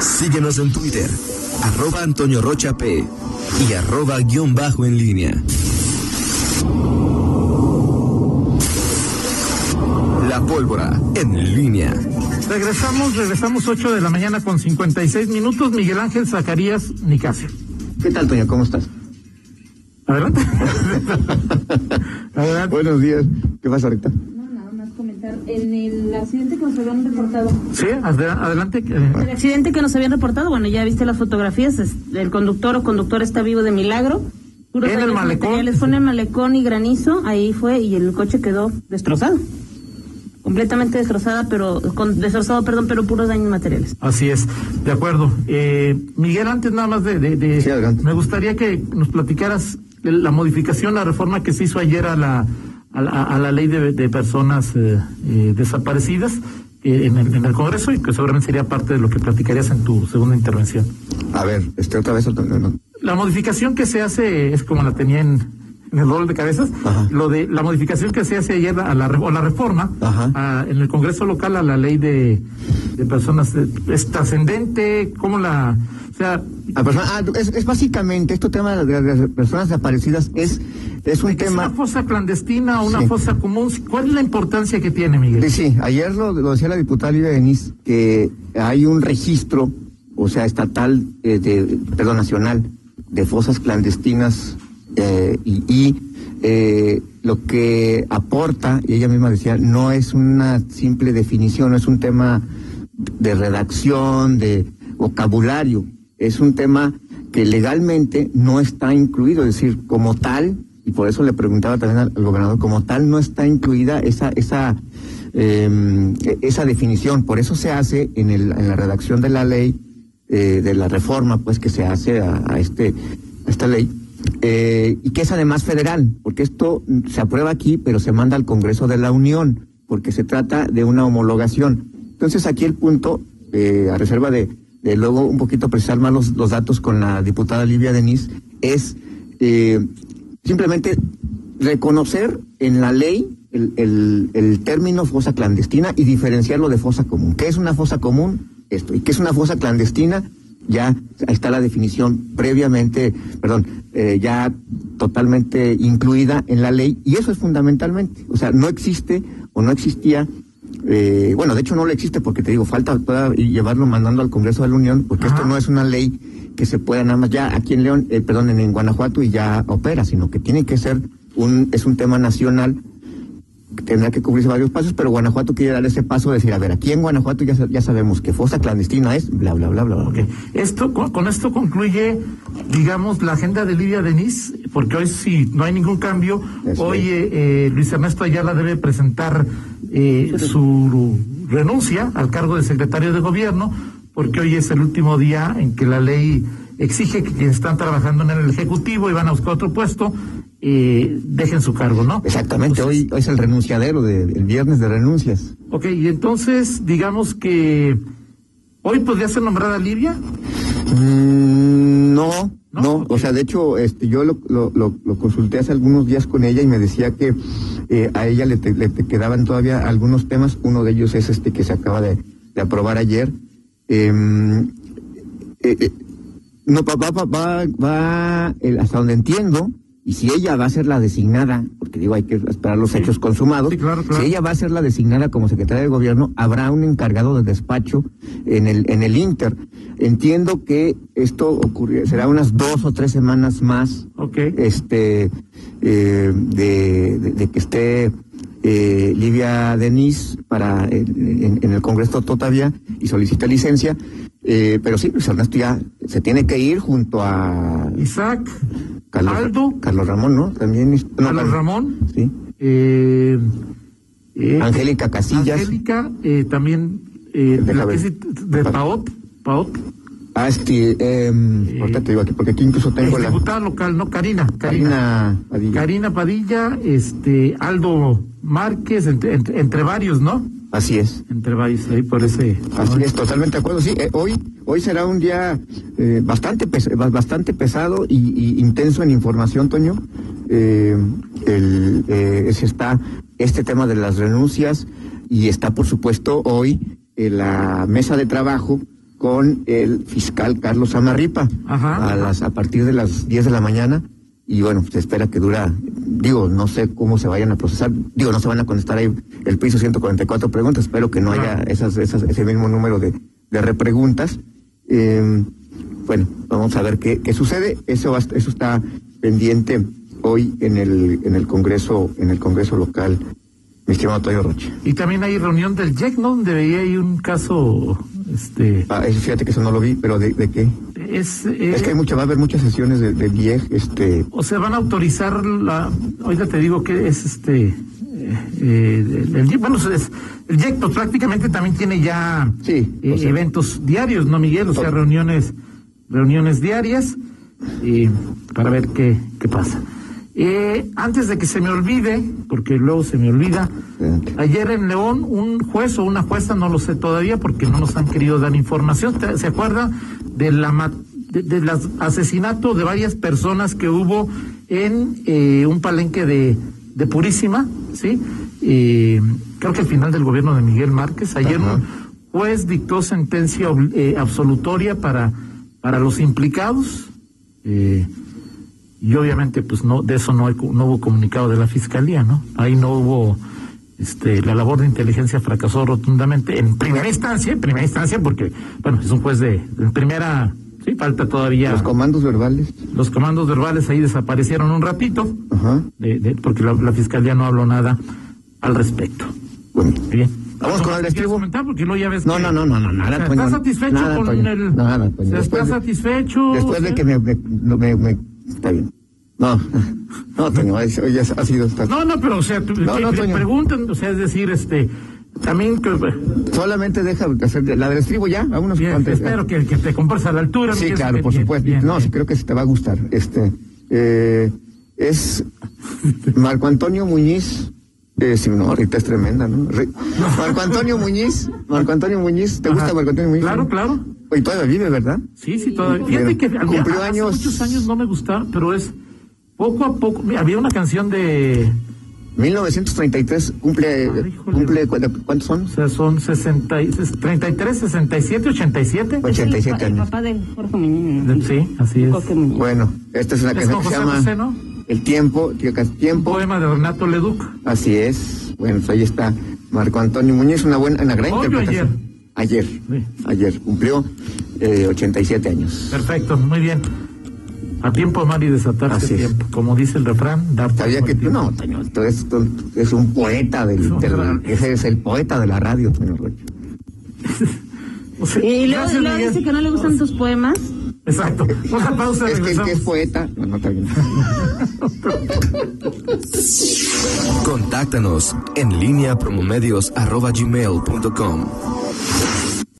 Síguenos en Twitter, arroba Antonio Rocha P y arroba guion bajo en línea. La pólvora en línea. Regresamos, regresamos 8 de la mañana con 56 minutos. Miguel Ángel Zacarías Nicasio. ¿Qué tal, Toño? ¿Cómo estás? Adelante. Adelante. Buenos días. ¿Qué pasa ahorita? No, nada más comentar. En el accidente que nos habían reportado. Sí, adela- adelante. eh, El accidente que nos habían reportado, bueno, ya viste las fotografías. el conductor o conductor está vivo de milagro. Puros En el daños malecón. en el malecón y granizo. Ahí fue y el coche quedó destrozado. Completamente destrozada, pero con, destrozado, perdón, pero puros daños materiales. Así es, de acuerdo. Eh, Miguel, antes nada más de, de- de- Sí, adelante. me gustaría que nos platicaras la modificación, la reforma que se hizo ayer a la a la, a la ley de, de personas eh, eh, desaparecidas eh, en, el, en el Congreso y que seguramente sería parte de lo que platicarías en tu segunda intervención. A ver, este otra vez. Antonio, no. La modificación que se hace es como la tenía en, en el rol de cabezas, Ajá. lo de la modificación que se hace ayer a la, o la reforma a- en el Congreso local a la ley de, de personas eh, es trascendente, ¿cómo la, o sea, La persona- ah, es, es básicamente, este tema de las de personas desaparecidas es, es un ¿es una tema... fosa clandestina o una Sí. fosa común? ¿Cuál es la importancia que tiene, Miguel? Sí, sí, ayer lo, lo decía la diputada Lidia Denis, que hay un registro, o sea, estatal, eh, de, perdón, nacional, de fosas clandestinas eh, y, y, eh, lo que aporta, y ella misma decía, no es una simple definición, no es un tema de redacción, de vocabulario, es un tema que legalmente no está incluido, es decir, como tal, y por eso le preguntaba también al, gobernador, como tal no está incluida esa, esa, eh, esa definición, por eso se hace en, la redacción de la ley, eh, de la reforma, pues que se hace a, este, esta ley, eh, y que es además federal, porque esto se aprueba aquí, pero se manda al Congreso de la Unión, porque se trata de una homologación. Entonces aquí el punto, eh, a reserva de, luego un poquito precisar más los, datos con la diputada Livia Denis, es simplemente reconocer en la ley el, el, el término fosa clandestina y diferenciarlo de fosa común. ¿Qué es una fosa común? Esto. ¿Y qué es una fosa clandestina? Ya está la definición previamente, perdón, eh, ya totalmente incluida en la ley y eso es fundamentalmente. O sea, no existe o no existía eh, bueno, de hecho no le existe porque te digo, falta llevarlo mandando al Congreso de la Unión, porque Ajá. esto no es una ley que se pueda nada más ya aquí en León, eh, perdón, en, en Guanajuato y ya opera, sino que tiene que ser un, es un tema nacional, que tendrá que cubrirse varios pasos, pero Guanajuato quiere dar ese paso de decir, a ver, aquí en Guanajuato ya, ya sabemos que fosa clandestina es bla, bla, bla, bla, bla. Ok. Esto, con, con esto concluye, digamos, la agenda de Lidia Denis, porque hoy si no hay ningún cambio, Eso hoy eh, eh, Luis Ernesto Ayala debe presentar eh, su renuncia al cargo de secretario de gobierno, porque hoy es el último día en que la ley exige que quienes están trabajando en el Ejecutivo y van a buscar otro puesto, eh, dejen su cargo, ¿no? Exactamente, Entonces, hoy, hoy es el renunciadero, de, el viernes de renuncias. Ok, y entonces, digamos que hoy podría ser nombrada Livia. Mm, no, ¿No? o sea, de hecho, este, yo lo, lo, lo, lo consulté hace algunos días con ella y me decía que eh, a ella le, te- le te quedaban todavía algunos temas. Uno de ellos es este que se acaba de, de aprobar ayer. Em, eh, eh, no, va, va, va, va, eh, hasta donde entiendo, y si ella va a ser la designada, porque digo, hay que esperar los Sí. hechos consumados, Sí, claro, claro. si ella va a ser la designada como secretaria de gobierno, habrá un encargado de despacho en el, en el Inter. Entiendo que esto ocurrirá, será unas dos o tres semanas más, este, eh, de, de- de que esté eh, Livia Denis para eh, en, en el Congreso todavía y solicita licencia, eh, pero sí, Luis Ernesto ya se tiene que ir junto a Isaac, Carlos, Aldo, Carlos Ramón, ¿no? También. no, Carlos Carlos- Ramón, Sí. eh, eh, Angélica Casillas. Angélica, eh, también eh, la que ver. es de Paot, Paot, Ah, este, eh, ahorita te digo aquí, porque aquí incluso tengo la. diputada local, no Karina, Karina, Karina Padilla. Karina Padilla, este, Aldo Márquez, entre, entre, entre varios, ¿no? Así es. Entre varios ahí por ese. Así es, totalmente de acuerdo. Sí, eh, hoy, hoy será un día eh, bastante, pes- ba- bastante pesado y, y intenso en información, Toño. Eh, el, eh, es- está este tema de las renuncias y está, por supuesto, hoy en la mesa de trabajo con el fiscal Carlos Amarripa Ajá. a las a partir de las 10 de la mañana y bueno, se espera que dura, digo, no sé cómo se vayan a procesar, digo, no se van a contestar ahí el piso 144 preguntas, espero que no haya esas, esas, ese mismo número de, de repreguntas. Eh, bueno, vamos a ver qué, qué sucede, eso, va- eso está pendiente hoy en el, en el Congreso, en el Congreso local, mi estimado Toyo Rocha. Y también hay reunión del JEC, ¿no? Donde veía ahí un caso, este, Ah, fíjate que eso no lo vi, pero ¿de, de qué? es, eh, Es que hay mucha, va a haber muchas sesiones de, IEG, este, o sea, van a autorizar la, ahorita te digo que es este, eh, eh, el, el- bueno, es, el JEC pues, prácticamente también tiene ya Sí, eh, sea- eventos diarios, ¿no, Miguel? O sea, reuniones, reuniones diarias, y para ver qué, qué pasa. Eh, antes de que se me olvide, porque luego se me olvida, ayer en León un juez o una jueza, no lo sé todavía porque no nos han querido dar información, ¿Te- ¿se acuerda de la de, de las asesinato de varias personas que hubo en eh, un palenque de, de Purísima, ¿sí? Eh, creo que al final del gobierno de Miguel Márquez, ayer Ajá. un juez dictó sentencia eh, absolutoria para, para los implicados. Eh, y obviamente pues no de eso no, hay, no hubo comunicado de la fiscalía no ahí no hubo este la labor de inteligencia fracasó rotundamente en primera instancia en primera instancia porque bueno es un juez de en primera sí falta todavía los comandos verbales. los comandos verbales ahí desaparecieron un ratito Ajá. de, de- porque la, la fiscalía no habló nada al respecto Bueno. bien Vamos con el ¿Quieres estribo. porque luego ya ves No, que- no, no, no, no, nada, o sea, Toño, ¿Estás satisfecho nada, con Toño, el nada, Toño, ¿Estás de- satisfecho? Después de que me, me, no, me, me- está bien. No, no, Toño, es- ya ha sido, está- No, no, pero o sea, tú- No, no, pre- preguntan, o sea, es decir, este, también que, solamente deja de hacer la del estribo ya, vámonos bien, antes. espero que, que te compres a la altura. Sí, claro, por bien, supuesto. bien, no, bien. sí creo que sí te va a gustar. Este, eh, es Marco Antonio Muñiz. Eh, sí, no, Rita es tremenda, ¿no? Marco Antonio Muñiz, Marco Antonio Muñiz, ¿te gusta. Marco Antonio Muñiz? Claro, claro. Y todavía vive, ¿verdad? Sí, sí, todavía. Fíjate que había- Cumplió hace años- muchos años no me gustaba, pero es poco a poco. mira, había una canción de, 1933 cumple, Ay, híjole. cumple ¿cu- ¿cuántos son? o sea, son 60, y- 33, 67, 87. 87 el, años. papá de Jorge Muñoz. Sí, así es. Jorge Muñoz. Bueno, esta es una Es canción que se llama José, ¿no? El tiempo, es Un tiempo. poema de Renato Leduc. Así es. Bueno, pues ahí está Marco Antonio Muñiz, una buena, una gran ¿Hoy o interpretación. Ayer. Sí. Ayer. Cumplió eh, 87 años. Perfecto, muy bien. A tiempo amar y desatarse Así es. tiempo. Como dice el refrán, dar Sabía que tú, no, Toño, tú eres, tú eres un poeta del, No, del- claro. ese es el poeta de la radio, Toño Rocha. O sea, Y luego, dice que no le gustan tus poemas. Exacto. Una pausa, Es que el que regresamos. es poeta, no, no está bien. Contáctanos en línea promomedios